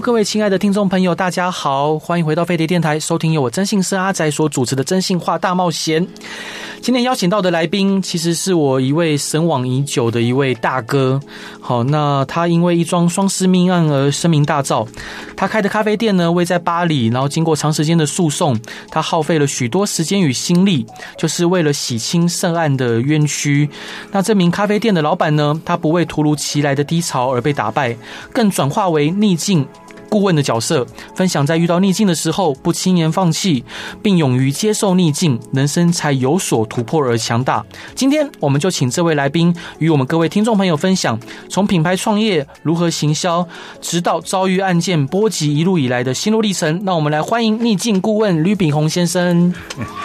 各位亲爱的听众朋友，大家好，欢迎回到飞碟电台，收听由我征信社阿宅所主持的《真性化大冒险》。今天邀请到的来宾，其实是我一位神往已久的一位大哥。好，那他因为一桩双尸命案而声名大噪。他开的咖啡店呢，位在巴黎，然后经过长时间的诉讼，他耗费了许多时间与心力，就是为了洗清涉案的冤屈。那这名咖啡店的老板呢，他不为突如其来的低潮而被打败，更转化为逆境顾问的角色，分享在遇到逆境的时候不轻言放弃，并勇于接受逆境，人生才有所突破而强大。今天我们就请这位来宾与我们各位听众朋友分享，从品牌创业如何行销，直到遭遇案件波及一路以来的心路历程。那我们来欢迎逆境顾问吕炳宏先生。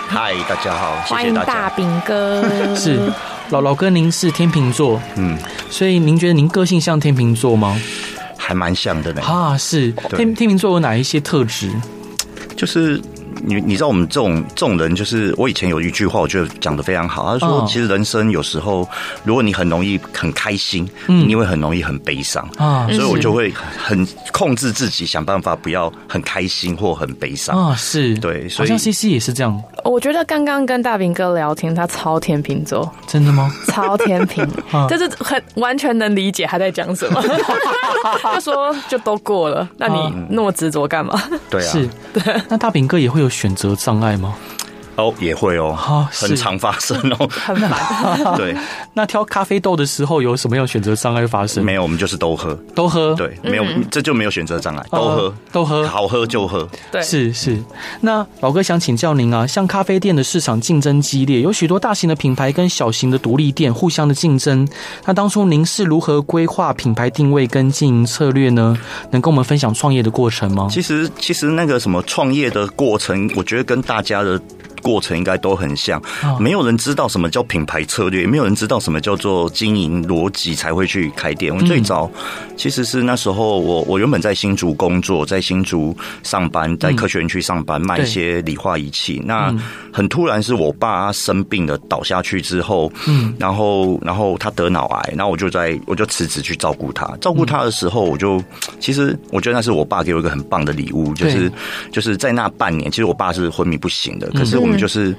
嗨，大家好。欢迎大饼哥。是老老哥，您是天秤座，嗯，所以您觉得您个性像天秤座吗？还蛮像的呢。啊，是天天秤座有哪一些特质？就是。你你知道我们这种这种人，就是我以前有一句话，我觉得讲的非常好。他说，其实人生有时候，如果你很容易很开心，嗯，你会很容易很悲伤啊。所以我就会很控制自己，想办法不要很开心或很悲伤啊。是对，所以好像 CC 也是这样。我觉得刚刚跟大饼哥聊天，他超天秤座，真的吗？超天秤，就是很完全能理解他在讲什么。他说就都过了，那你那么执着干嘛？对啊，是 对。那大饼哥也会有。选择障碍吗？哦，也会哦，哦很常发生哦，很烦。对，那挑咖啡豆的时候有什么样选择障碍发生？没有，我们就是都喝，都喝。对，没有，这就没有选择障碍，都喝，都喝，好喝就喝。对，是是。那老哥想请教您啊，像咖啡店的市场竞争激烈，有许多大型的品牌跟小型的独立店互相的竞争。那当初您是如何规划品牌定位跟经营策略呢？能跟我们分享创业的过程吗？其实，其实那个什么创业的过程，我觉得跟大家的。过程应该都很像，没有人知道什么叫品牌策略，也没有人知道什么叫做经营逻辑，才会去开店。我最早其实是那时候，我我原本在新竹工作，在新竹上班，在科学园区上班，卖一些理化仪器。那很突然是我爸生病了，倒下去之后，嗯，然后然后他得脑癌，然后我就在我就辞职去照顾他。照顾他的时候，我就其实我觉得那是我爸给我一个很棒的礼物，就是就是在那半年，其实我爸是昏迷不醒的，可是我。我们就是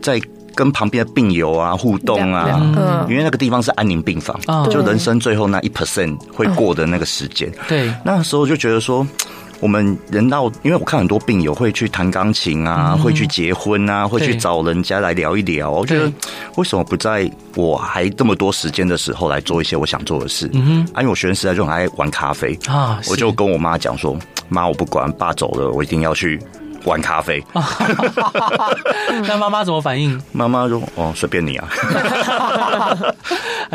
在跟旁边的病友啊互动啊，因为那个地方是安宁病房，就人生最后那一 percent 会过的那个时间。对，那时候就觉得说，我们人到，因为我看很多病友会去弹钢琴啊，会去结婚啊，会去找人家来聊一聊。我觉得为什么不在我还这么多时间的时候来做一些我想做的事？嗯哼，啊，因为我学生时代就很爱玩咖啡啊，我就跟我妈讲说，妈，我不管，爸走了，我一定要去。玩咖啡，那妈妈怎么反应？妈妈说：“哦，随便你啊，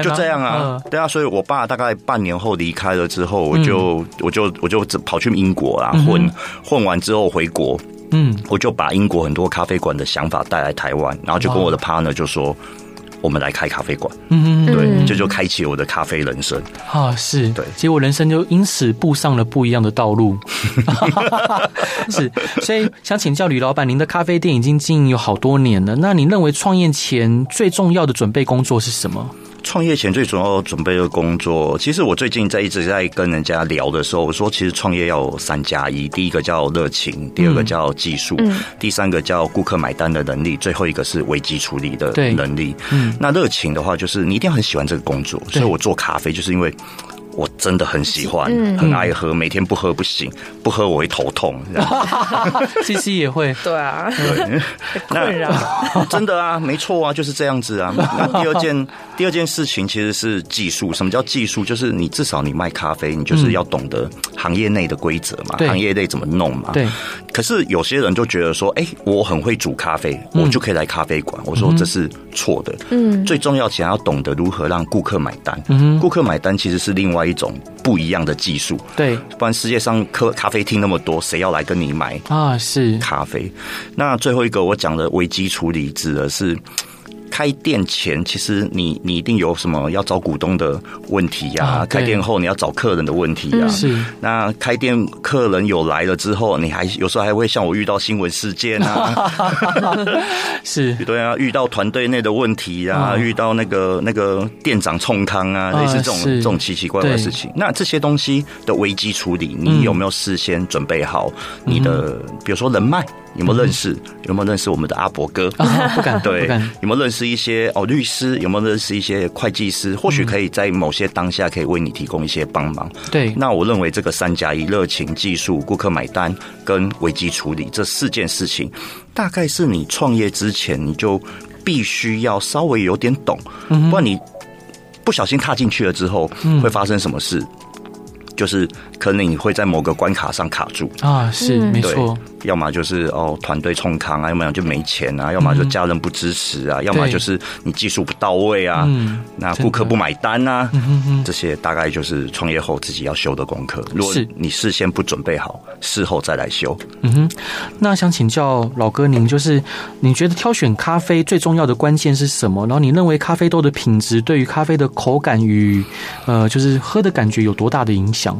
就这样啊。”对啊，所以我爸大概半年后离开了之后，我就我就我就跑去英国啊，混混完之后回国，嗯，我就把英国很多咖啡馆的想法带来台湾，然后就跟我的 partner 就说。我们来开咖啡馆，嗯，对，这就开启我的咖啡人生。啊，是。对，结果人生就因此步上了不一样的道路，是，所以想请教吕老板，您的咖啡店已经经营有好多年了，那你认为创业前最重要的准备工作是什么？创业前最主要准备的工作，其实我最近在一直在跟人家聊的时候，我说其实创业要有三加一，第一个叫热情，第二个叫技术，嗯，第三个叫顾客买单的能力，最后一个是危机处理的能力。嗯，那热情的话，就是你一定要很喜欢这个工作，所以我做咖啡就是因为。我真的很喜欢，很爱喝，每天不喝不行，不喝我会头痛。C C 也会，对啊，对，那真的啊，没错啊，就是这样子啊。那第二件，第二件事情其实是技术。什么叫技术？就是你至少你卖咖啡，你就是要懂得行业内的规则嘛，行业内怎么弄嘛。对。可是有些人就觉得说，哎、欸，我很会煮咖啡，我就可以来咖啡馆。嗯、我说这是错的。嗯，最重要，想要懂得如何让顾客买单。嗯，顾客买单其实是另外一种不一样的技术。对，不然世界上咖咖啡厅那么多，谁要来跟你买啊？是咖啡。那最后一个我讲的危机处理指的是。开店前，其实你你一定有什么要找股东的问题呀、啊啊？开店后你要找客人的问题呀、啊？是。那开店客人有来了之后，你还有时候还会像我遇到新闻事件啊，是。对啊，遇到团队内的问题啊，遇到那个那个店长冲康啊，类似这种这种奇奇怪怪的事情。那这些东西的危机处理，你有没有事先准备好你的，比如说人脉？有没有认识？有没有认识我们的阿伯哥？啊、不敢，对，有没有认识一些哦律师？有没有认识一些会计师？或许可以在某些当下可以为你提供一些帮忙。对，那我认为这个三加一：热情、技术、顾客买单跟危机处理这四件事情，大概是你创业之前你就必须要稍微有点懂，不然你不小心踏进去了之后，会发生什么事？就是可能你会在某个关卡上卡住啊，是没错。要么就是哦团队冲康啊，要么就没钱啊，要么就家人不支持啊，要么就是你技术不到位啊，嗯，那顾客不买单啊，这些大概就是创业后自己要修的功课。如果你事先不准备好，事后再来修。嗯哼，那想请教老哥您，就是你觉得挑选咖啡最重要的关键是什么？然后你认为咖啡豆的品质对于咖啡的口感与呃，就是喝的感觉有多大的影响？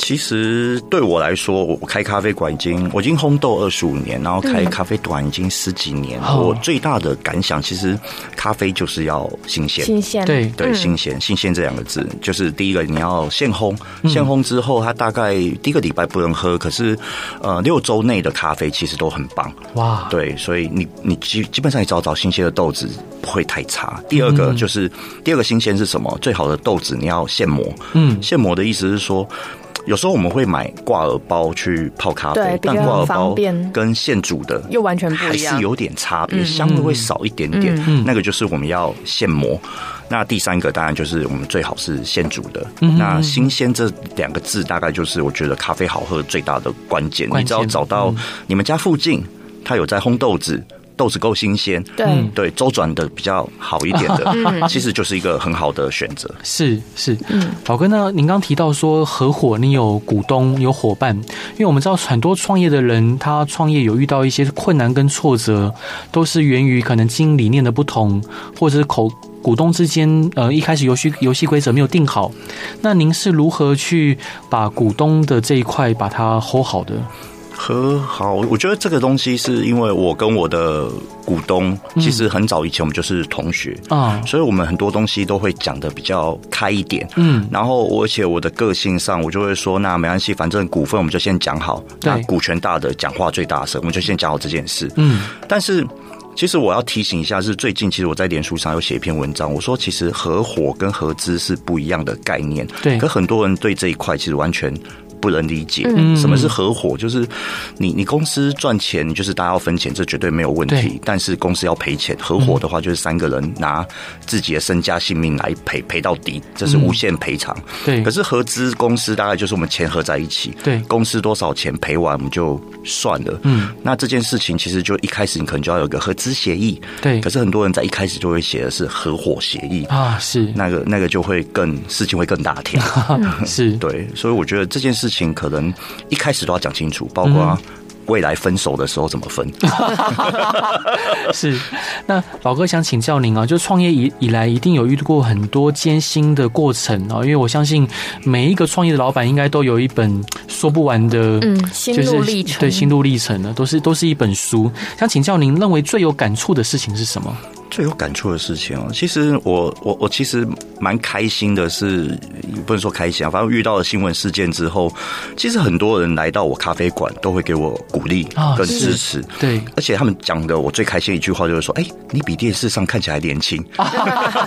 其实对我来说，我开咖啡馆已经我已经烘豆二十五年，然后开咖啡馆已经十几年。我最大的感想，其实咖啡就是要新鲜，新鲜，对对，新鲜，新鲜这两个字，就是第一个你要现烘，现烘之后，它大概第一个礼拜不能喝，可是呃六周内的咖啡其实都很棒。哇，对，所以你你基基本上你找找新鲜的豆子不会太差。第二个就是第二个新鲜是什么？最好的豆子你要现磨，嗯，现磨的意思是说。有时候我们会买挂耳包去泡咖啡，但挂耳包跟现煮的又完全不一样，还是有点差别，香味会少一点点。那个就是我们要现磨。那第三个当然就是我们最好是现煮的。那新鲜这两个字，大概就是我觉得咖啡好喝最大的关键。你只要找到你们家附近，它有在烘豆子。豆子够新鲜，对对，周转的比较好一点的，嗯、其实就是一个很好的选择。是是，嗯，宝哥呢？您刚提到说合伙，你有股东有伙伴，因为我们知道很多创业的人，他创业有遇到一些困难跟挫折，都是源于可能经营理念的不同，或者是口股东之间呃一开始游戏游戏规则没有定好。那您是如何去把股东的这一块把它 hold 好的？和好，我觉得这个东西是因为我跟我的股东其实很早以前我们就是同学啊，嗯、所以我们很多东西都会讲的比较开一点。嗯，然后而且我的个性上，我就会说，那没关系，反正股份我们就先讲好，对，那股权大的讲话最大声，我们就先讲好这件事。嗯，但是其实我要提醒一下，是最近其实我在脸书上有写一篇文章，我说其实合伙跟合资是不一样的概念。对，可很多人对这一块其实完全。不能理解嗯什么是合伙，就是你你公司赚钱，就是大家要分钱，这绝对没有问题。但是公司要赔钱，合伙的话就是三个人拿自己的身家性命来赔，赔到底，这是无限赔偿。对，可是合资公司大概就是我们钱合在一起，对，公司多少钱赔完我们就算了。嗯，那这件事情其实就一开始你可能就要有个合资协议。对，可是很多人在一开始就会写的是合伙协议啊，是那个那个就会更事情会更大条。是对，所以我觉得这件事。情可能一开始都要讲清楚，包括未来分手的时候怎么分。是，那老哥想请教您啊，就创业以以来，一定有遇到过很多艰辛的过程啊，因为我相信每一个创业的老板应该都有一本说不完的，嗯，心路历程，对，心路历程呢，都是都是一本书。想请教您，认为最有感触的事情是什么？最有感触的事情哦，其实我我我其实蛮开心的是，是不能说开心啊，反正遇到了新闻事件之后，其实很多人来到我咖啡馆都会给我鼓励跟支持，对，而且他们讲的我最开心一句话就是说，哎，你比电视上看起来年轻，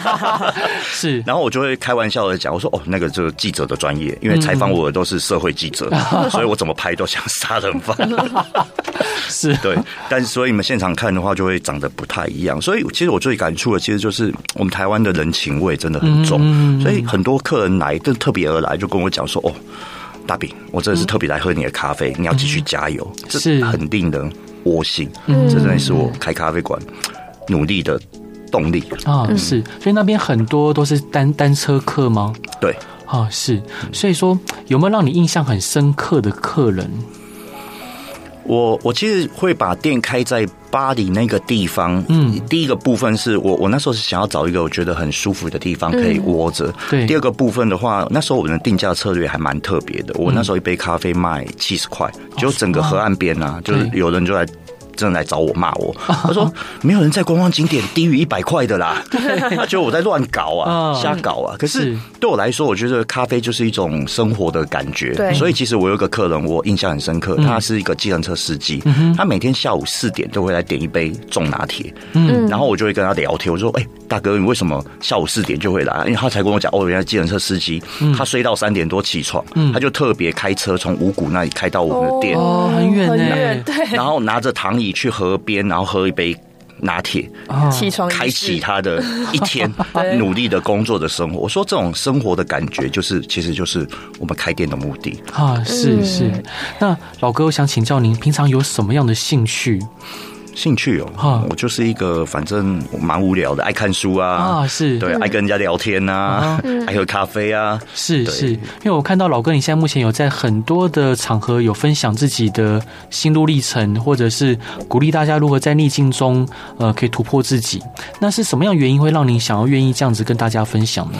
是，然后我就会开玩笑的讲，我说哦，那个就是记者的专业，因为采访我的都是社会记者，所以我怎么拍都像杀人犯，是。对，但是所以你们现场看的话，就会长得不太一样，所以其实。我最感触的其实就是我们台湾的人情味真的很重，所以很多客人来就特别而来，就跟我讲说：“哦，大饼，我真的是特别来喝你的咖啡，你要继续加油，这是。很定的窝心，这真的是我开咖啡馆努力的动力。啊！是，所以那边很多都是单单车客吗？对，啊是，所以说有没有让你印象很深刻的客人？我我其实会把店开在巴黎那个地方。嗯，第一个部分是我我那时候是想要找一个我觉得很舒服的地方可以窝着。嗯。对。第二个部分的话，那时候我们的定价策略还蛮特别的。我那时候一杯咖啡卖七十块，就整个河岸边啊，就是有人就来。真的来找我骂我，他说没有人在观光景点低于一百块的啦，他觉得我在乱搞啊，瞎搞啊。可是对我来说，我觉得咖啡就是一种生活的感觉。对，所以其实我有个客人，我印象很深刻，他是一个计程车司机，他每天下午四点都会来点一杯重拿铁，嗯，然后我就会跟他聊天，我说，哎，大哥，你为什么下午四点就会来？因为他才跟我讲，哦，原来计程车司机他睡到三点多起床，他就特别开车从五谷那里开到我们的店，哦，很远呢，对，然后拿着躺椅去河边，然后喝一杯拿铁，起床，开启他的一天，努力的工作的生活。我说这种生活的感觉，就是其实就是我们开店的目的啊！是是。那老哥，我想请教您，平常有什么样的兴趣？兴趣哦，我就是一个反正蛮无聊的，爱看书啊，啊是对，爱跟人家聊天啊，爱喝咖啡啊，是是。因为我看到老哥你现在目前有在很多的场合有分享自己的心路历程，或者是鼓励大家如何在逆境中呃可以突破自己。那是什么样原因会让你想要愿意这样子跟大家分享呢？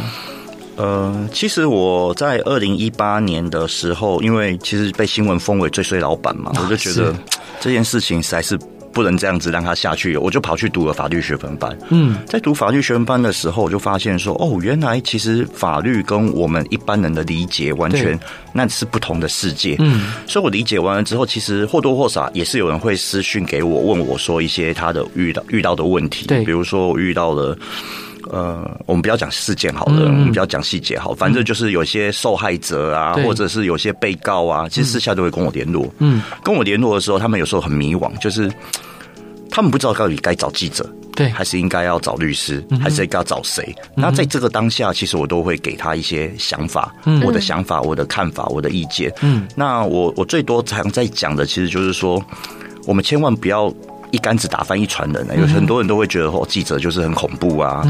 呃，其实我在二零一八年的时候，因为其实被新闻封为最衰老板嘛，我就觉得这件事情实在是。不能这样子让他下去，我就跑去读了法律学分班。嗯，在读法律学分班的时候，我就发现说，哦，原来其实法律跟我们一般人的理解完全那是不同的世界。嗯，所以我理解完了之后，其实或多或少也是有人会私讯给我，问我说一些他的遇到遇到的问题。对，比如说我遇到了，呃，我们不要讲事件好了，嗯、我们不要讲细节好，反正就是有些受害者啊，或者是有些被告啊，其实私下都会跟我联络。嗯，跟我联络的时候，他们有时候很迷惘，就是。他们不知道到底该找记者，对，还是应该要找律师，还是应该要找谁？那在这个当下，其实我都会给他一些想法，我的想法，我的看法，我的意见。嗯，那我我最多常在讲的，其实就是说，我们千万不要。一竿子打翻一船人呢，有很多人都会觉得哦，记者就是很恐怖啊，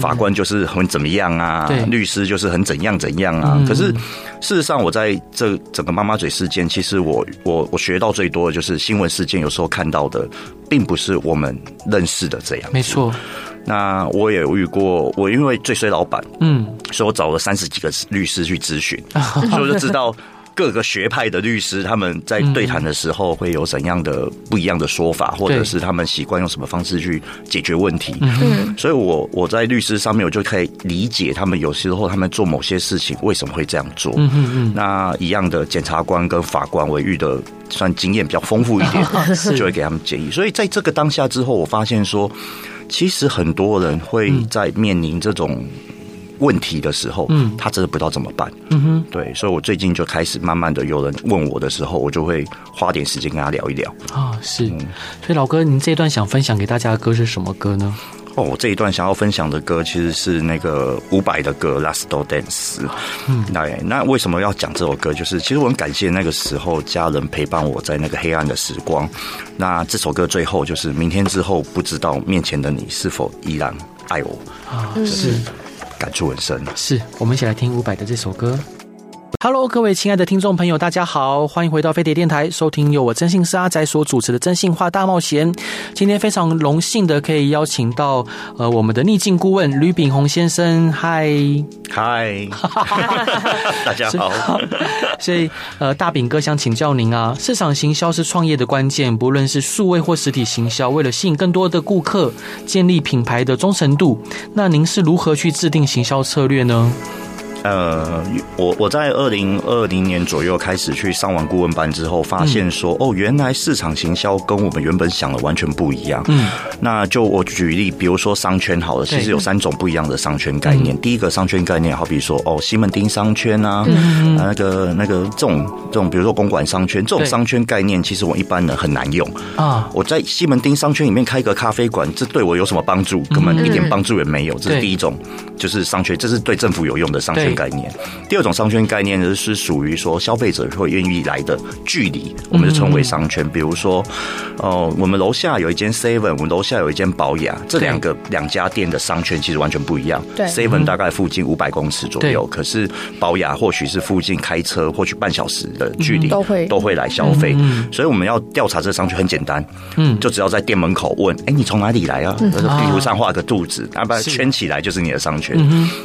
法官就是很怎么样啊，律师就是很怎样怎样啊。可是事实上，我在这整个妈妈嘴事件，其实我我我学到最多的就是新闻事件，有时候看到的并不是我们认识的这样。没错。那我也遇过，我因为最衰老板，嗯，所以我找了三十几个律师去咨询，所以我就知道。各个学派的律师，他们在对谈的时候会有怎样的不一样的说法，或者是他们习惯用什么方式去解决问题。嗯，所以我我在律师上面，我就可以理解他们有时候他们做某些事情为什么会这样做。嗯嗯，那一样的检察官跟法官，我遇的算经验比较丰富一点，就会给他们建议。所以在这个当下之后，我发现说，其实很多人会在面临这种。问题的时候，嗯，他真的不知道怎么办，嗯哼，对，所以我最近就开始慢慢的有人问我的时候，我就会花点时间跟他聊一聊啊，是，所以老哥，您这一段想分享给大家的歌是什么歌呢？哦，我这一段想要分享的歌其实是那个伍佰的歌《Last Dance》。嗯，那那为什么要讲这首歌？就是其实我很感谢那个时候家人陪伴我在那个黑暗的时光。那这首歌最后就是明天之后，不知道面前的你是否依然爱我啊？是。感触很深，是我们一起来听伍佰的这首歌。Hello，各位亲爱的听众朋友，大家好，欢迎回到飞碟电台，收听由我征信师阿宅所主持的《征信话大冒险》。今天非常荣幸的可以邀请到呃我们的逆境顾问吕炳宏先生，嗨嗨，大家好。所以 呃大炳哥想请教您啊，市场行销是创业的关键，不论是数位或实体行销，为了吸引更多的顾客，建立品牌的忠诚度，那您是如何去制定行销策略呢？呃，我我在二零二零年左右开始去上完顾问班之后，发现说，嗯、哦，原来市场行销跟我们原本想的完全不一样。嗯，那就我举例，比如说商圈好了，其实有三种不一样的商圈概念。嗯、第一个商圈概念，好比说哦，西门町商圈啊，嗯、那个那个这种这种，比如说公馆商圈，这种商圈概念，其实我一般人很难用啊。我在西门町商圈里面开个咖啡馆，这对我有什么帮助？根本一点帮助也没有。这是第一种，就是商圈，这是对政府有用的商圈。圈概念。第二种商圈概念呢，是属于说消费者会愿意来的距离，我们就称为商圈。比如说，哦，我们楼下有一间 Seven，我们楼下有一间宝雅，这两个两家店的商圈其实完全不一样。对，Seven 大概附近五百公尺左右，可是宝雅或许是附近开车或许半小时的距离，都会都会来消费。所以我们要调查这个商圈很简单，嗯，就只要在店门口问，哎，你从哪里来啊？就是壁图上画个肚子，然后把它圈起来，就是你的商圈。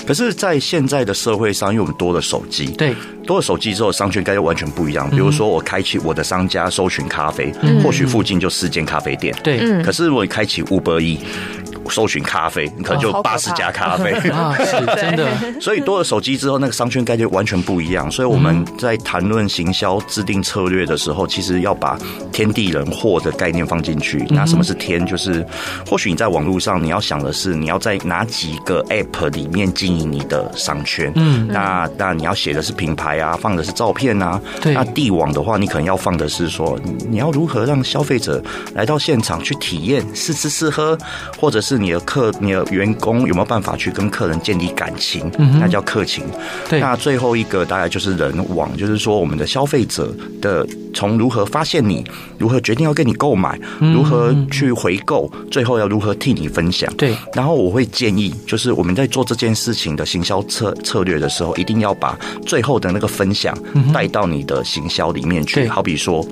可是，在现在的社会上，因为我们多了手机，对，多了手机之后，商圈该就完全不一样。比如说，我开启我的商家搜寻咖啡，或许附近就四间咖啡店，对。可是，如果你开启 Uber Eats 搜寻咖啡，你可能就八十家咖啡 啊，是 真的。所以多了手机之后，那个商圈概念完全不一样。所以我们在谈论行销、制定策略的时候，其实要把天地人货的概念放进去。那什么是天？就是或许你在网络上，你要想的是你要在哪几个 App 里面经营你的商圈。嗯，那那你要写的是品牌啊，放的是照片啊。对。那地网的话，你可能要放的是说，你要如何让消费者来到现场去体验试吃试喝，或者是。你的客、你的员工有没有办法去跟客人建立感情？嗯，那叫客情。对，那最后一个大概就是人网，就是说我们的消费者的从如何发现你，如何决定要跟你购买，如何去回购，最后要如何替你分享。对，然后我会建议，就是我们在做这件事情的行销策策略的时候，一定要把最后的那个分享带到你的行销里面去。好比说。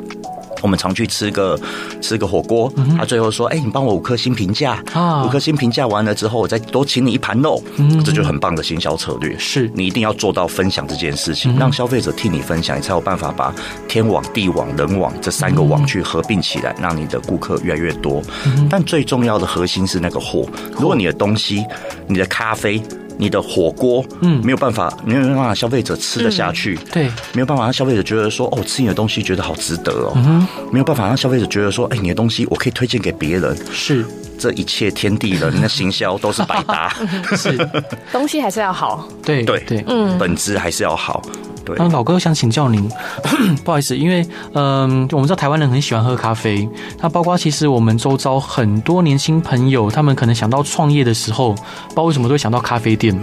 我们常去吃个吃个火锅，他最后说：“哎，你帮我五颗星评价啊！五颗星评价完了之后，我再多请你一盘肉。”这就很棒的行销策略。是你一定要做到分享这件事情，让消费者替你分享，你才有办法把天网、地网、人网这三个网去合并起来，让你的顾客越来越多。但最重要的核心是那个货。如果你的东西、你的咖啡。你的火锅，嗯，没有办法，没有办法消费者吃得下去，对，没有办法让消费者觉得说，哦，吃你的东西觉得好值得哦，没有办法让消费者觉得说，哎，你的东西我可以推荐给别人，是，这一切天地人的行销都是白搭，是，东西还是要好，对对。对，嗯，本质还是要好。那老哥想请教您，不好意思，因为嗯，我们知道台湾人很喜欢喝咖啡，那包括其实我们周遭很多年轻朋友，他们可能想到创业的时候，不知道为什么都会想到咖啡店。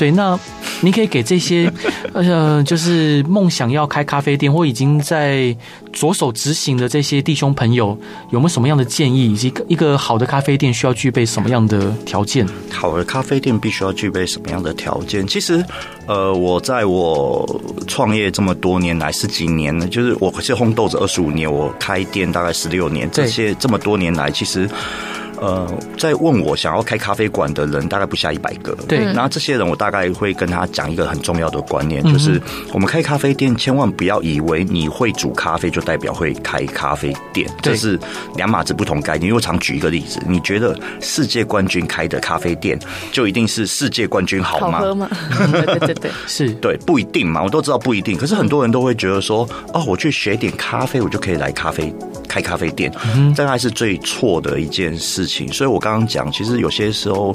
对，那你可以给这些 呃，就是梦想要开咖啡店或已经在着手执行的这些弟兄朋友，有没有什么样的建议，以及一个好的咖啡店需要具备什么样的条件？好的咖啡店必须要具备什么样的条件？其实，呃，我在我创业这么多年来十几年呢，就是我是烘豆子二十五年，我开店大概十六年，这些这么多年来，其实。呃，在问我想要开咖啡馆的人，大概不下一百个。对，然后这些人，我大概会跟他讲一个很重要的观念，嗯、就是我们开咖啡店，千万不要以为你会煮咖啡就代表会开咖啡店，这是两码子不同概念。因为我常举一个例子，你觉得世界冠军开的咖啡店就一定是世界冠军好吗？好喝吗？对对对对，是 对，不一定嘛。我都知道不一定，可是很多人都会觉得说，哦，我去学点咖啡，我就可以来咖啡开咖啡店，嗯、这还是最错的一件事。所以，我刚刚讲，其实有些时候，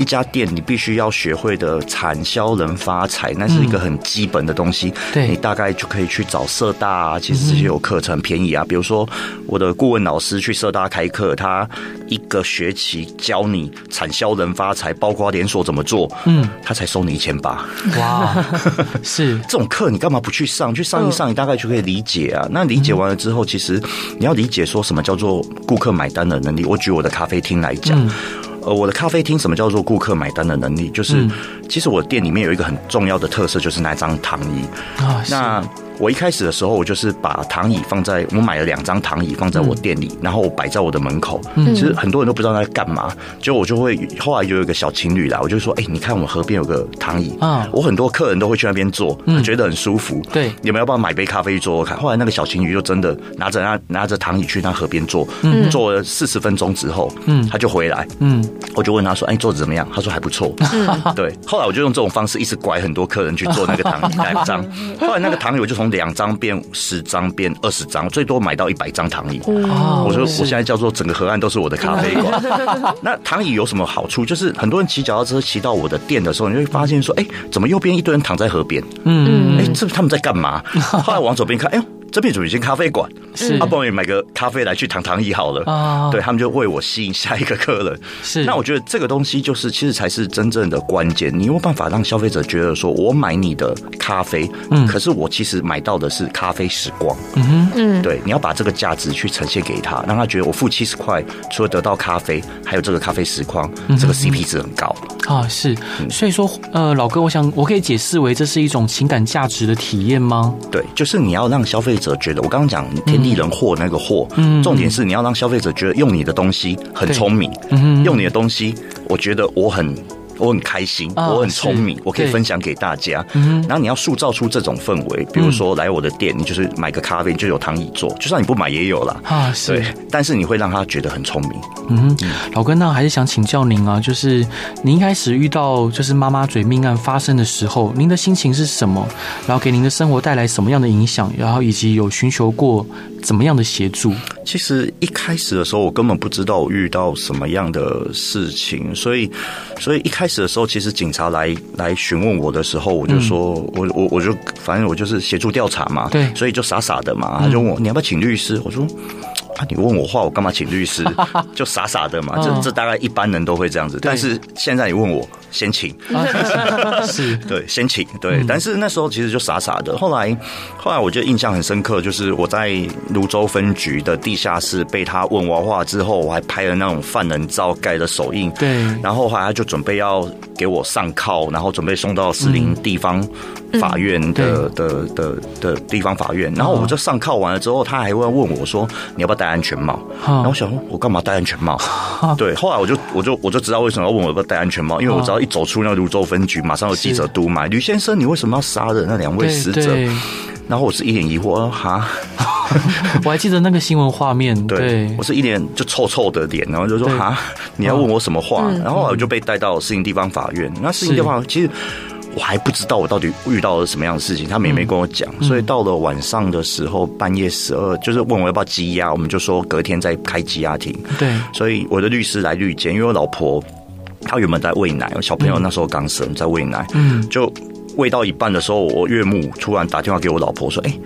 一家店你必须要学会的产销人发财，那是一个很基本的东西。对，你大概就可以去找社大啊，其实这些有课程便宜啊。比如说，我的顾问老师去社大开课，他一个学期教你产销人发财，包括连锁怎么做，嗯，他才收你一千八。哇，是这种课，你干嘛不去上？去上一上，你大概就可以理解啊。那理解完了之后，其实你要理解说什么叫做顾客买单的能力。我举我的咖啡厅来讲。呃，我的咖啡厅什么叫做顾客买单的能力？就是，其实我店里面有一个很重要的特色，就是那张躺椅啊。那我一开始的时候，我就是把躺椅放在我买了两张躺椅放在我店里，嗯、然后我摆在我的门口。嗯，其实很多人都不知道在干嘛，结果我就会后来就有一个小情侣来，我就说：“哎、欸，你看我们河边有个躺椅啊，我很多客人都会去那边坐，嗯，觉得很舒服。对，你们要不要买杯咖啡坐坐看？”后来那个小情侣就真的拿着那拿着躺椅去那河边坐，嗯，坐了四十分钟之后，嗯，他就回来，嗯，我就问他说：“哎、欸，坐着怎么样？”他说：“还不错。”嗯，对。后来我就用这种方式一直拐很多客人去坐那个躺椅 两张，后来那个躺椅我就从。两张变十张变二十张，最多买到一百张躺椅。哦，我说我现在叫做整个河岸都是我的咖啡馆。那躺椅有什么好处？就是很多人骑脚踏车骑到我的店的时候，你会发现说，哎，怎么右边一堆人躺在河边？嗯，哎，这他们在干嘛？后来往左边看，哎呦。这边有一间咖啡馆，是阿宝也买个咖啡来去躺躺椅好了啊。对他们就为我吸引下一个客人。是，那我觉得这个东西就是其实才是真正的关键。你有办法让消费者觉得说，我买你的咖啡，嗯，可是我其实买到的是咖啡时光。嗯哼，嗯，对，你要把这个价值去呈现给他，让他觉得我付七十块，除了得到咖啡，还有这个咖啡时光，这个 CP 值很高啊。是，所以说，呃，老哥，我想我可以解释为这是一种情感价值的体验吗？对，就是你要让消费者觉得，我刚刚讲天地人祸那个祸，嗯，重点是你要让消费者觉得用你的东西很聪明，嗯，用你的东西，我觉得我很。我很开心，我很聪明，我可以分享给大家。然后你要塑造出这种氛围，比如说来我的店，你就是买个咖啡，就有躺椅坐，就算你不买也有啦啊。对，但是你会让他觉得很聪明。嗯，老哥，那还是想请教您啊，就是您一开始遇到就是妈妈嘴命案发生的时候，您的心情是什么？然后给您的生活带来什么样的影响？然后以及有寻求过怎么样的协助？其实一开始的时候，我根本不知道我遇到什么样的事情，所以，所以一开始的时候，其实警察来来询问我的时候，我就说，嗯、我我我就反正我就是协助调查嘛，对，所以就傻傻的嘛，他就问我你要不要请律师？我说。啊、你问我话，我干嘛请律师？就傻傻的嘛，这这大概一般人都会这样子。但是现在你问我，先请，是 对，先请对。嗯、但是那时候其实就傻傻的。后来后来我觉得印象很深刻，就是我在泸州分局的地下室被他问完话之后，我还拍了那种犯人照盖的手印。对，然后后来他就准备要给我上铐，然后准备送到士林地方法院的的的，的地方法院。然后我就上铐完了之后，他还会问我说：“你要不要带？”安全帽，然后我想说，我干嘛戴安全帽？对，后来我就我就我就知道为什么要问我要不要戴安全帽，因为我只要一走出那个芦洲分局，马上有记者督买吕先生，你为什么要杀了那两位死者？然后我是一脸疑惑，哈，我还记得那个新闻画面，对，对。我是一脸就臭臭的脸，然后就说哈，你要问我什么话？然后我就被带到士林地方法院，那士林地方其实。我还不知道我到底遇到了什么样的事情，他们也没跟我讲，嗯、所以到了晚上的时候，半夜十二，就是问我要不要羁押，我们就说隔天再开羁押庭。对，所以我的律师来律监，因为我老婆她原本在喂奶，我小朋友那时候刚生，在喂奶，嗯，就喂到一半的时候，我岳母突然打电话给我老婆说：“哎、欸。”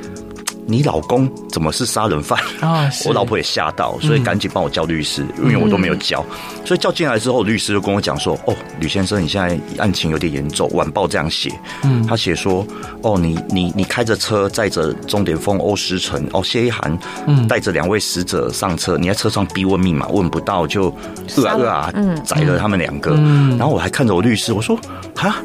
你老公怎么是杀人犯啊？我老婆也吓到，所以赶紧帮我叫律师，因为我都没有叫。所以叫进来之后，律师就跟我讲说：“哦，吕先生，你现在案情有点严重。”晚报这样写，嗯，他写说：“哦，你你你开着车载着钟点凤欧诗成哦谢一涵，嗯，带着两位死者上车，你在车上逼问密码，问不到就呃啊呃啊，嗯，宰了他们两个。然后我还看着我律师，我说：哈。”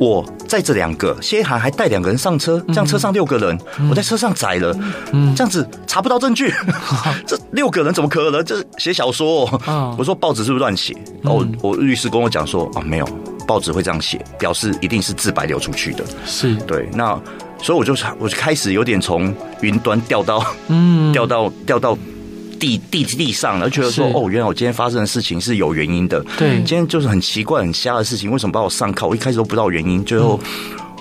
我载着两个，谢一涵还带两个人上车，这样车上六个人，嗯、我在车上宰了，嗯、这样子查不到证据，嗯、这六个人怎么可能？这写小说、喔。嗯、我说报纸是不是乱写？然后我，我律师跟我讲说啊，没有，报纸会这样写，表示一定是自白流出去的。是对，那所以我就我就开始有点从云端掉到，嗯，掉到掉到。地地地上，而觉得说哦，原来我今天发生的事情是有原因的。对，今天就是很奇怪、很瞎的事情，为什么把我上铐？我一开始都不知道原因，最后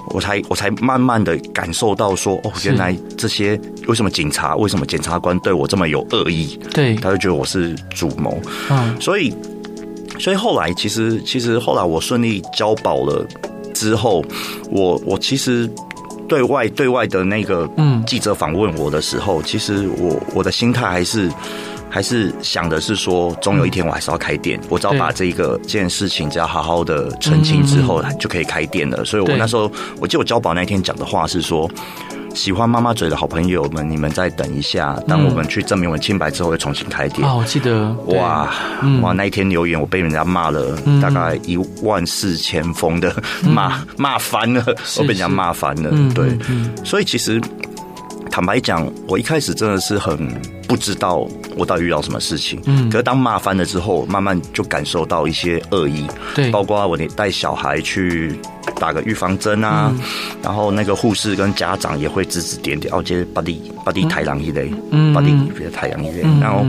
我才我才慢慢的感受到说哦，原来这些为什么警察、为什么检察官对我这么有恶意？对，他就觉得我是主谋。嗯，所以所以后来其实其实后来我顺利交保了之后，我我其实。对外对外的那个记者访问我的时候，嗯、其实我我的心态还是还是想的是说，总有一天我还是要开店，嗯、我只要把这个这件事情只要好好的澄清之后，就可以开店了。嗯、所以我那时候，我记得我交保那天讲的话是说。喜欢妈妈嘴的好朋友们，你们再等一下。当我们去证明我清白之后，会重新开店。哦，我记得哇哇，那一天留言我被人家骂了大概一万四千封的骂，骂翻了，我被人家骂翻了。对，所以其实坦白讲，我一开始真的是很不知道我到底遇到什么事情。嗯，可是当骂翻了之后，慢慢就感受到一些恶意。对，包括我带小孩去。打个预防针啊，嗯、然后那个护士跟家长也会指指点点，哦，这是把你把你太阳一类，把你别太阳一类，然后，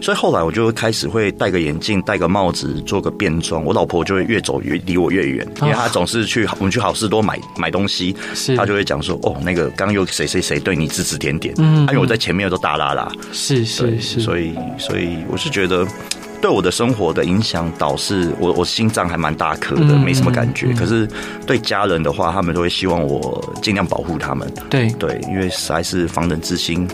所以后来我就开始会戴个眼镜，戴个帽子，做个便装，我老婆就会越走越离我越远，因为她总是去我们去好事多买 买东西，她就会讲说，哦，那个刚有谁谁谁对你指指点点，嗯，因为我在前面都大拉拉，是是是，所以所以我是觉得。对我的生活的影响，导致我我心脏还蛮大颗的，没什么感觉。可是对家人的话，他们都会希望我尽量保护他们。对对，因为实在是防人之心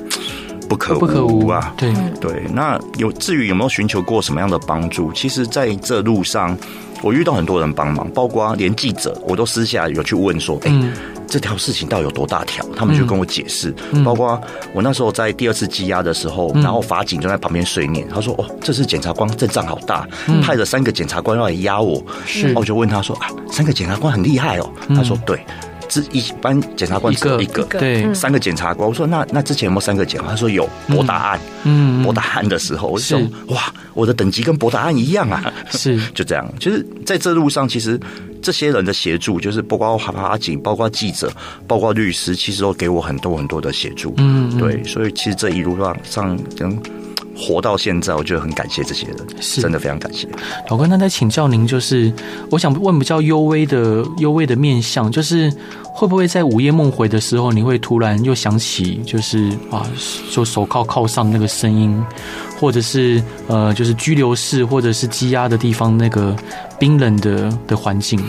不可不可无啊。对对，那有至于有没有寻求过什么样的帮助？其实在这路上，我遇到很多人帮忙，包括连记者，我都私下有去问说，哎、欸。这条事情到底有多大条？他们就跟我解释，嗯、包括我那时候在第二次羁押的时候，嗯、然后法警就在旁边碎念，他说：“哦，这是检察官阵仗好大，嗯、派了三个检察官要来压我。”是，我就问他说：“啊，三个检察官很厉害哦。嗯”他说：“对。”这一般检察官只有一个，对，三个检察官。我说那那之前有没有三个检察官？他说有，博达案，嗯，博达案的时候，我就说哇，我的等级跟博达案一样啊，是 就这样。就是在这路上，其实这些人的协助，就是包括法警，包括记者，包括律师，其实都给我很多很多的协助。嗯，对，所以其实这一路上上跟。活到现在，我觉得很感谢这些人，是真的非常感谢。老哥，那再请教您，就是我想问比较幽微的、幽微的面相，就是会不会在午夜梦回的时候，你会突然又想起，就是啊，就手铐铐上那个声音，或者是呃，就是拘留室或者是羁押的地方那个冰冷的的环境。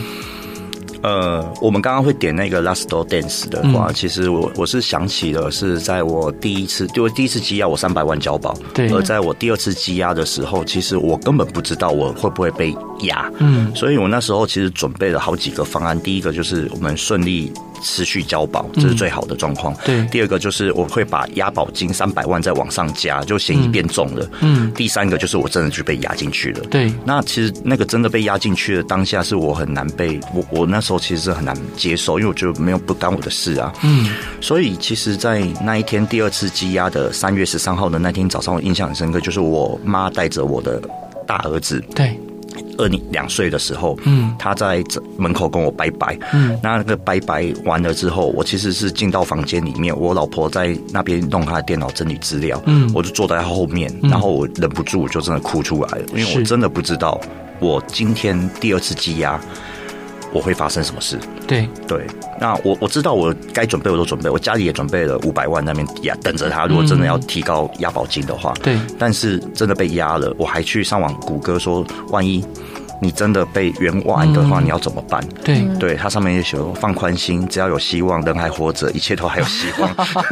呃，我们刚刚会点那个 Last Dance 的话，嗯、其实我我是想起了是在我第一次，就第一次积压我三百万交保，对，而在我第二次积压的时候，其实我根本不知道我会不会被压，嗯，所以我那时候其实准备了好几个方案，第一个就是我们顺利。持续交保，这是最好的状况。对，第二个就是我会把押保金三百万再往上加，就嫌疑变重了。嗯，第三个就是我真的就被压进去了。对，那其实那个真的被压进去的当下是我很难被我我那时候其实是很难接受，因为我觉得没有不干我的事啊。嗯，所以其实，在那一天第二次积压的三月十三号的那天早上，我印象很深刻，就是我妈带着我的大儿子。对。二年两岁的时候，嗯，他在门口跟我拜拜，嗯，那那个拜拜完了之后，我其实是进到房间里面，我老婆在那边弄她的电脑整理资料，嗯，我就坐在她后面，然后我忍不住就真的哭出来了，因为我真的不知道我今天第二次羁押我会发生什么事。对对，那我我知道我该准备我都准备，我家里也准备了五百万那边压等着他，如果真的要提高押保金的话，对，但是真的被压了，我还去上网谷歌说，万一。你真的被冤枉的话，你要怎么办？嗯、对对，它上面也写说放宽心，只要有希望，人还活着，一切都还有希望。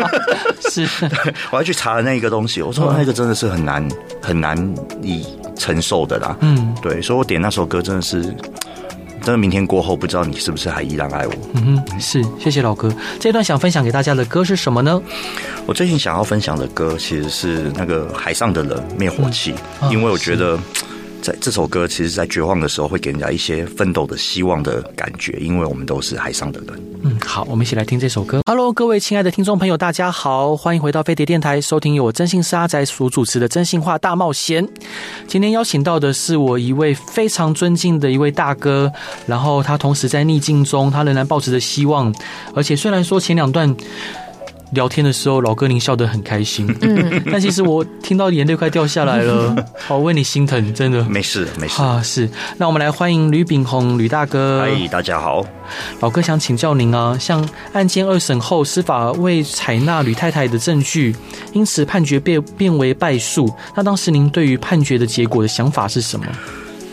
是，对，我还去查了那一个东西，我说那个真的是很难很难以承受的啦。嗯，对，所以我点那首歌真的是，真的明天过后不知道你是不是还依然爱我。嗯哼，是，谢谢老哥。这段想分享给大家的歌是什么呢？我最近想要分享的歌其实是那个海上的人灭火器，因为我觉得。在这首歌，其实，在绝望的时候，会给人家一些奋斗的希望的感觉，因为我们都是海上的人。嗯，好，我们一起来听这首歌。Hello，各位亲爱的听众朋友，大家好，欢迎回到飞碟电台，收听由我征信社阿宅所主持的《真心话大冒险》。今天邀请到的是我一位非常尊敬的一位大哥，然后他同时在逆境中，他仍然抱持着希望，而且虽然说前两段。聊天的时候，老哥您笑得很开心，嗯，但其实我听到眼泪快掉下来了，好为你心疼，真的。没事，没事啊。是，那我们来欢迎吕炳宏吕大哥。嗨，大家好。老哥想请教您啊，像案件二审后，司法未采纳吕太太的证据，因此判决变变为败诉。那当时您对于判决的结果的想法是什么？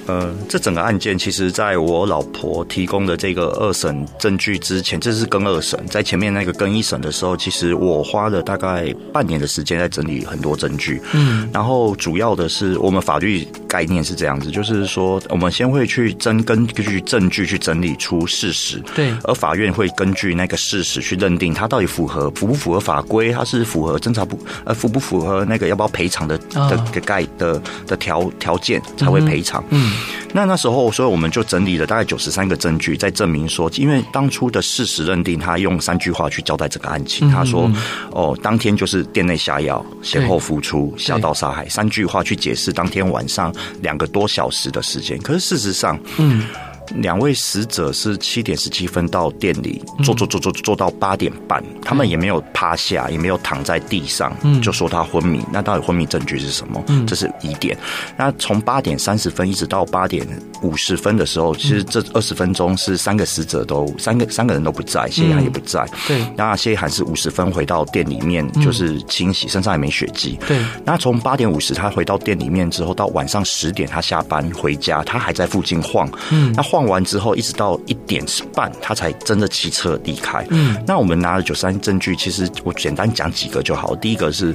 呃，这整个案件其实在我老婆提供的这个二审证据之前，这是跟二审，在前面那个跟一审的时候，其实我花了大概半年的时间在整理很多证据。嗯，然后主要的是我们法律概念是这样子，就是说我们先会去根根据证据去整理出事实，对，而法院会根据那个事实去认定它到底符合符不符合法规，它是符合侦查不呃符不符合那个要不要赔偿的的的概的的条条件才会赔偿。嗯。那那时候，所以我们就整理了大概九十三个证据，在证明说，因为当初的事实认定，他用三句话去交代这个案情。他说：“哦，当天就是店内下药，先后付出，下刀杀害。”三句话去解释当天晚上两个多小时的时间。可是事实上，嗯。两位死者是七点十七分到店里坐坐坐坐坐到八点半，他们也没有趴下，也没有躺在地上，就说他昏迷。那到底昏迷证据是什么？这是疑点。那从八点三十分一直到八点五十分的时候，其实这二十分钟是三个死者都三个三个人都不在，谢一涵也不在。对，那谢一涵是五十分回到店里面，就是清洗，身上也没血迹。对，那从八点五十他回到店里面之后，到晚上十点他下班回家，他还在附近晃。嗯，那晃完之后，一直到一点半，他才真的骑车离开。嗯，那我们拿了九三证据，其实我简单讲几个就好。第一个是。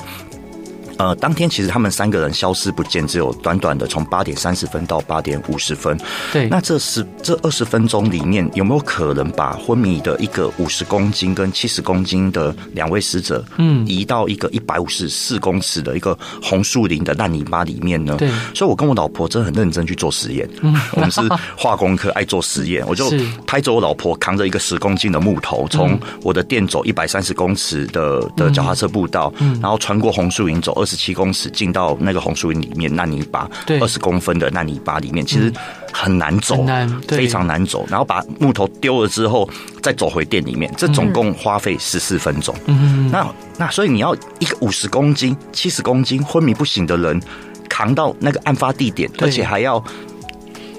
呃，当天其实他们三个人消失不见，只有短短的从八点三十分到八点五十分。对，那这十这二十分钟里面，有没有可能把昏迷的一个五十公斤跟七十公斤的两位死者，嗯，移到一个一百五十四公尺的一个红树林的烂泥巴里面呢？对，所以我跟我老婆真的很认真去做实验。嗯，我们是化工科，爱做实验，我就拍着我老婆扛着一个十公斤的木头，从我的店走一百三十公尺的的脚踏车步道，嗯，然后穿过红树林走二。十七公尺进到那个红树林里面烂泥巴，对，二十公分的烂泥巴里面，其实很难走，很难，非常难走。然后把木头丢了之后，再走回店里面，这总共花费十四分钟。嗯，那那所以你要一个五十公斤、七十公斤昏迷不醒的人扛到那个案发地点，而且还要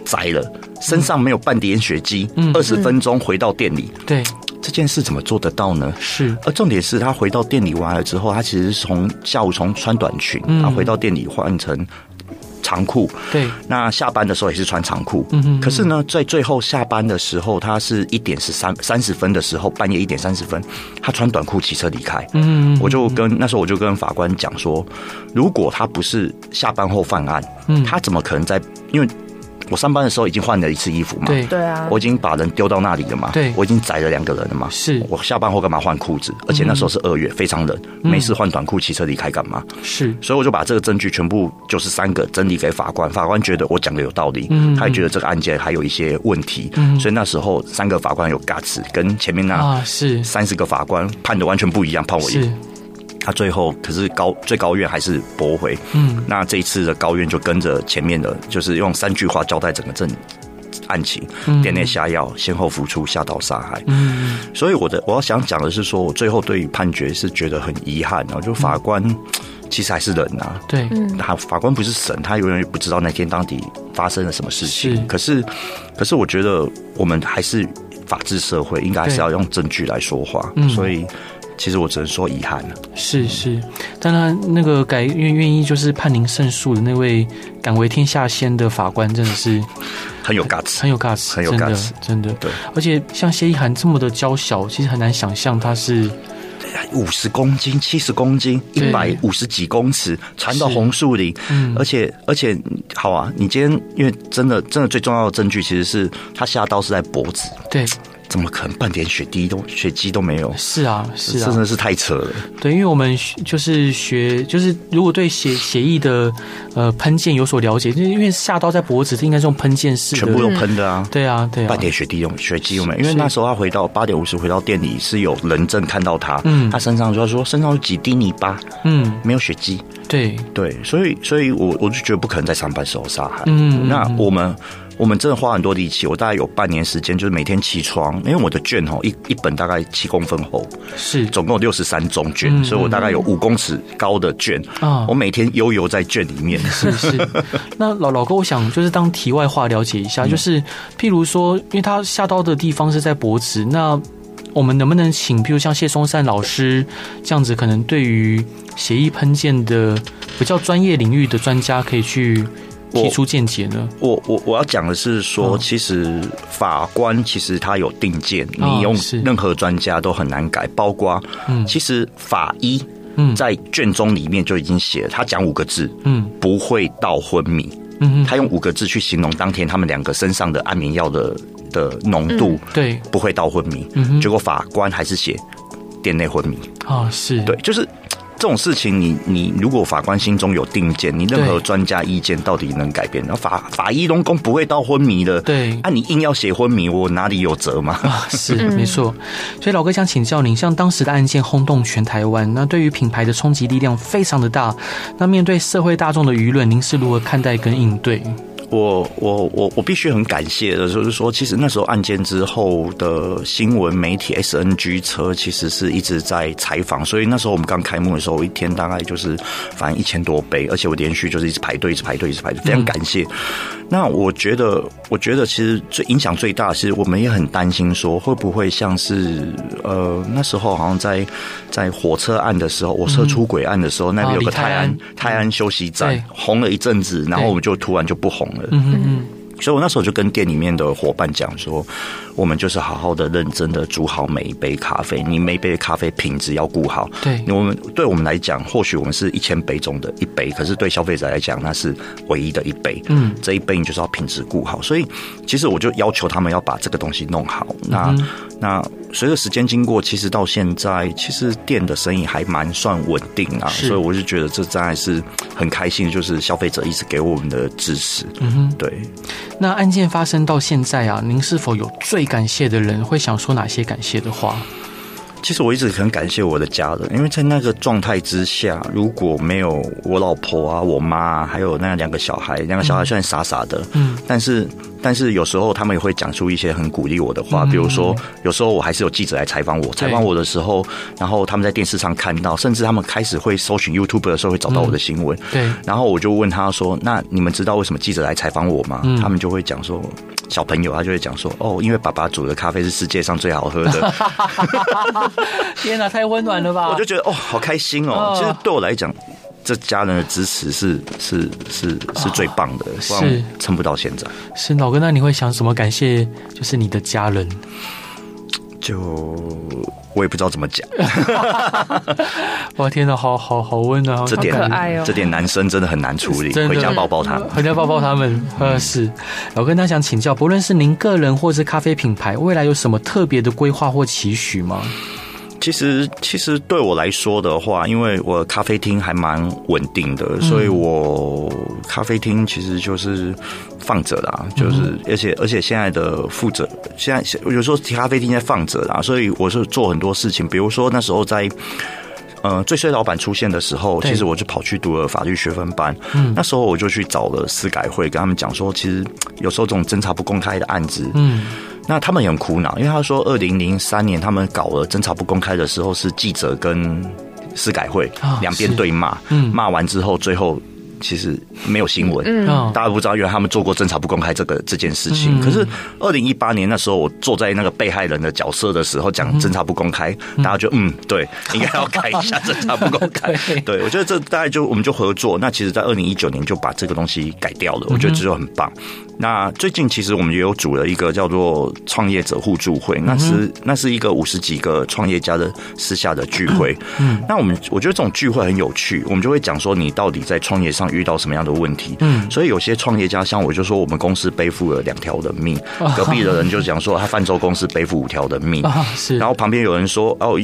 摘了，身上没有半点血迹，二十分钟回到店里，对。这件事怎么做得到呢？是，而重点是他回到店里完了之后，他其实是从下午从穿短裙，然后回到店里换成长裤。对，那下班的时候也是穿长裤。嗯哼。可是呢，在最后下班的时候，他是一点十三三十分的时候，半夜一点三十分，他穿短裤骑车离开。嗯，我就跟那时候我就跟法官讲说，如果他不是下班后犯案，嗯，他怎么可能在因为。我上班的时候已经换了一次衣服嘛，对。对啊，我已经把人丢到那里了嘛，对，我已经宰了两个人了嘛，是。我下班后干嘛换裤子？而且那时候是二月，非常冷，没事换短裤骑车离开干嘛？是，所以我就把这个证据全部就是三个整理给法官，法官觉得我讲的有道理，嗯，他也觉得这个案件还有一些问题，嗯，所以那时候三个法官有 guts，跟前面那啊是。三十个法官判的完全不一样，判我一。他最后可是高最高院还是驳回，嗯，那这一次的高院就跟着前面的，就是用三句话交代整个证案情，店内下药，先后服出，下刀杀害，嗯，所以我的我要想讲的是说，我最后对于判决是觉得很遗憾啊，就法官其实还是人呐，对，他法官不是神，他永远不知道那天到底发生了什么事情，可是可是我觉得我们还是法治社会，应该还是要用证据来说话，所以。其实我只能说遗憾了。是是，当然那个改愿愿意就是判您胜诉的那位敢为天下先的法官，真的是很有 guts，很有 guts，很有 guts，真的，真的。对。而且像谢一涵这么的娇小，其实很难想象他是五十公斤、七十公斤、一百五十几公尺，传到红树林，嗯，而且而且好啊，你今天因为真的真的最重要的证据，其实是他下刀是在脖子，对。怎么可能半点血滴都血迹都没有？是啊，是啊，真的是太扯了。对，因为我们就是学，就是如果对血血液的呃喷溅有所了解，就是因为下刀在脖子，应该是用喷溅式的，全部用喷的啊。对啊，对啊，半点血滴用血迹都没有。因为那时候他回到八点五十回到店里，是有人证看到他，嗯，他身上就说身上有几滴泥巴，嗯，没有血迹。对对，所以所以我我就觉得不可能在上班时候杀害。嗯，那我们。我们真的花很多力气，我大概有半年时间，就是每天起床，因为我的卷哦，一一本大概七公分厚，是总共有六十三种卷，嗯、所以我大概有五公尺高的卷啊，我每天悠游在卷里面。是是。那老老哥，我想就是当题外话了解一下，就是譬如说，因为他下刀的地方是在脖子，那我们能不能请，譬如像谢松善老师这样子，可能对于血液喷溅的比较专业领域的专家，可以去。提出见解呢？我我我要讲的是说，其实法官其实他有定见，你用任何专家都很难改，包括嗯，其实法医嗯。在卷宗里面就已经写了，他讲五个字嗯，不会到昏迷。嗯，他用五个字去形容当天他们两个身上的安眠药的的浓度对，不会到昏迷，结果法官还是写店内昏迷。啊，是。对，就是。这种事情你，你你如果法官心中有定见，你任何专家意见到底能改变？然后法法医龙宫不会到昏迷的，对。啊，你硬要写昏迷，我哪里有辙嘛？啊，是 没错。所以老哥想请教您，像当时的案件轰动全台湾，那对于品牌的冲击力量非常的大。那面对社会大众的舆论，您是如何看待跟应对？我我我我必须很感谢的，就是说，其实那时候案件之后的新闻媒体 SNG 车其实是一直在采访，所以那时候我们刚开幕的时候，一天大概就是反正一千多杯，而且我连续就是一直排队，一直排队，一直排队，非常感谢。嗯、那我觉得，我觉得其实最影响最大的是，我们也很担心说会不会像是呃那时候好像在在火车案的时候，火车出轨案的时候，嗯、那边有个泰安泰安休息站红了一阵子，然后我们就突然就不红了。嗯嗯嗯。所以我那时候就跟店里面的伙伴讲说，我们就是好好的、认真的煮好每一杯咖啡，你每一杯咖啡品质要顾好。对，我们对我们来讲，或许我们是一千杯中的一杯，可是对消费者来讲，那是唯一的一杯。嗯，这一杯你就是要品质顾好。所以，其实我就要求他们要把这个东西弄好。那、嗯、那随着时间经过，其实到现在，其实店的生意还蛮算稳定啊。所以我就觉得这真的是很开心，就是消费者一直给我们的支持。嗯哼，对。那案件发生到现在啊，您是否有最感谢的人？会想说哪些感谢的话？其实我一直很感谢我的家人，因为在那个状态之下，如果没有我老婆啊、我妈啊，还有那两个小孩，两个小孩虽然傻傻的，嗯，但是。但是有时候他们也会讲出一些很鼓励我的话，比如说有时候我还是有记者来采访我，采访我的时候，然后他们在电视上看到，甚至他们开始会搜寻 YouTube 的时候会找到我的新闻。对，然后我就问他说：“那你们知道为什么记者来采访我吗？”他们就会讲说：“小朋友，他就会讲说，哦，因为爸爸煮的咖啡是世界上最好喝的。”天哪，太温暖了吧！我就觉得哦，好开心哦。其实对我来讲。这家人的支持是是是是最棒的，是撑不到现在。是老哥，那你会想什么感谢？就是你的家人，就我也不知道怎么讲。哇，天哪，好好好温暖，这点可爱哦。这点男生真的很难处理，回家抱抱他们，回家抱抱他们。呃，是我跟他想请教，不论是您个人或是咖啡品牌，未来有什么特别的规划或期许吗？其实，其实对我来说的话，因为我咖啡厅还蛮稳定的，所以我咖啡厅其实就是放着啦，就是而且而且现在的负责，现在有时候咖啡厅在放着啦，所以我是做很多事情，比如说那时候在呃最衰老板出现的时候，其实我就跑去读了法律学分班，嗯，那时候我就去找了司改会，跟他们讲说，其实有时候这种侦查不公开的案子，嗯。那他们也很苦恼，因为他说，二零零三年他们搞了侦查不公开的时候，是记者跟司改会两边对骂，嗯，骂完之后，最后。其实没有新闻，嗯，大家不知道，原来他们做过侦查不公开这个这件事情。嗯、可是二零一八年那时候，我坐在那个被害人的角色的时候，讲侦查不公开，嗯、大家就嗯，对，应该要改一下侦查不公开。对，对，我觉得这大概就我们就合作。那其实，在二零一九年就把这个东西改掉了，我觉得这就很棒。那最近其实我们也有组了一个叫做创业者互助会，那是那是一个五十几个创业家的私下的聚会。嗯，那我们我觉得这种聚会很有趣，我们就会讲说你到底在创业上。遇到什么样的问题？嗯，所以有些创业家像我就说，我们公司背负了两条的命。隔壁的人就讲说，他泛舟公司背负五条的命。是，然后旁边有人说，哦，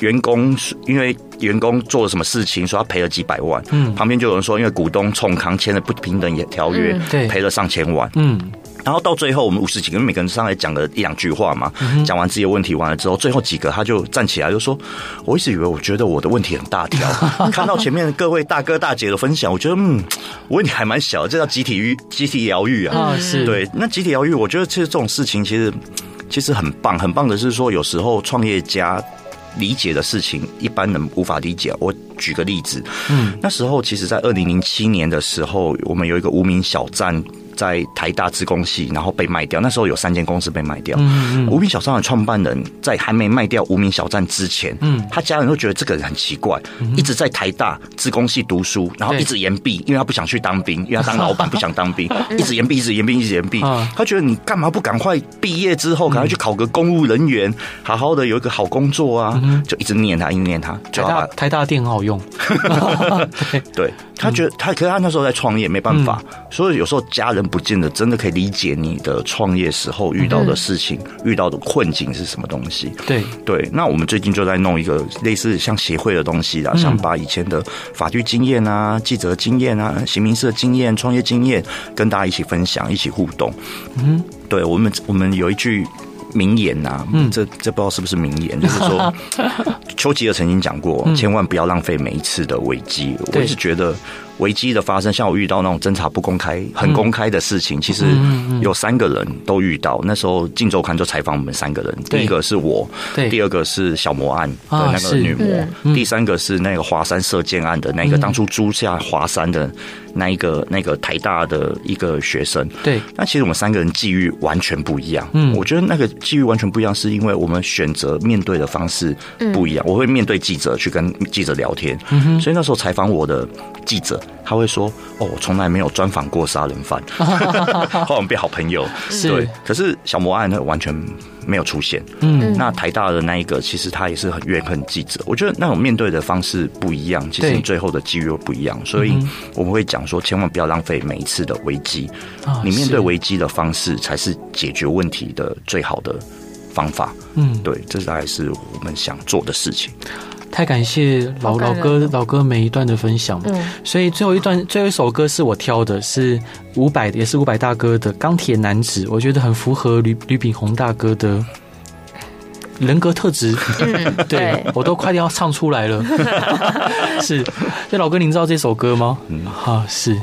员工因为员工做了什么事情，说他赔了几百万。嗯，旁边就有人说，因为股东冲康签了不平等条约，对，赔了上千万。嗯。然后到最后，我们五十几个人每个人上来讲了一两句话嘛，讲完自己的问题完了之后，最后几个他就站起来就说：“我一直以为我觉得我的问题很大条，看到前面各位大哥大姐的分享，我觉得嗯，我问题还蛮小的，这叫集体愈集体疗愈啊。”是对，那集体疗愈，我觉得其实这种事情其实其实很棒，很棒的是说，有时候创业家理解的事情，一般人无法理解。我举个例子，嗯，那时候其实，在二零零七年的时候，我们有一个无名小站。在台大资工系，然后被卖掉。那时候有三间公司被卖掉。嗯嗯。无名小站的创办人在还没卖掉无名小站之前，嗯，他家人都觉得这个人很奇怪，一直在台大资工系读书，然后一直延毕，因为他不想去当兵，因为他当老板不想当兵，一直延毕，一直延毕，一直延毕。他觉得你干嘛不赶快毕业之后赶快去考个公务人员，好好的有一个好工作啊？就一直念他，一直念他。台大台大电很好用。对，他觉得他，可是他那时候在创业，没办法，所以有时候家人。不见得真的可以理解你的创业时候遇到的事情，嗯、遇到的困境是什么东西。对对，那我们最近就在弄一个类似像协会的东西啦，嗯、想把以前的法律经验啊、记者经验啊、刑民事的经验、创业经验跟大家一起分享、一起互动。嗯，对我们我们有一句名言呐、啊，嗯，这这不知道是不是名言，就是说 丘吉尔曾经讲过，千万不要浪费每一次的危机。我也是觉得。危机的发生，像我遇到那种侦查不公开、很公开的事情，嗯、其实有三个人都遇到。那时候《镜周刊》就采访我们三个人，第一个是我，第二个是小魔案的那个女魔，第三个是那个华山射箭案的那个当初租下华山的那一个那个台大的一个学生。对，那其实我们三个人际遇完全不一样。嗯，我觉得那个际遇完全不一样，是因为我们选择面对的方式不一样。我会面对记者去跟记者聊天，所以那时候采访我的记者。他会说：“哦，我从来没有专访过杀人犯，后来我们变好朋友。是对，可是小魔案呢，完全没有出现。嗯，那台大的那一个，其实他也是很怨恨记者。我觉得那种面对的方式不一样，其实你最后的机遇又不一样。所以我们会讲说，千万不要浪费每一次的危机。你面对危机的方式，才是解决问题的最好的方法。嗯，对，这大概是我们想做的事情。”太感谢老老哥老哥每一段的分享，嗯，所以最后一段最后一首歌是我挑的，是伍佰也是伍佰大哥的《钢铁男子》，我觉得很符合吕吕炳宏大哥的人格特质，嗯，对我都快点要唱出来了，是，所以老哥您知道这首歌吗？嗯，好，是，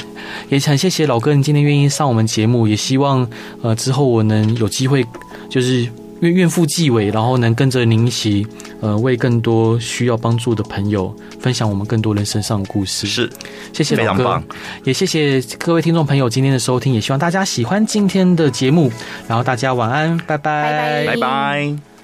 也很谢谢老哥你今天愿意上我们节目，也希望呃之后我能有机会就是。愿愿赴纪委，然后能跟着您一起，呃，为更多需要帮助的朋友分享我们更多人身上的故事。是，谢谢老哥，也谢谢各位听众朋友今天的收听，也希望大家喜欢今天的节目，然后大家晚安，拜拜，拜拜。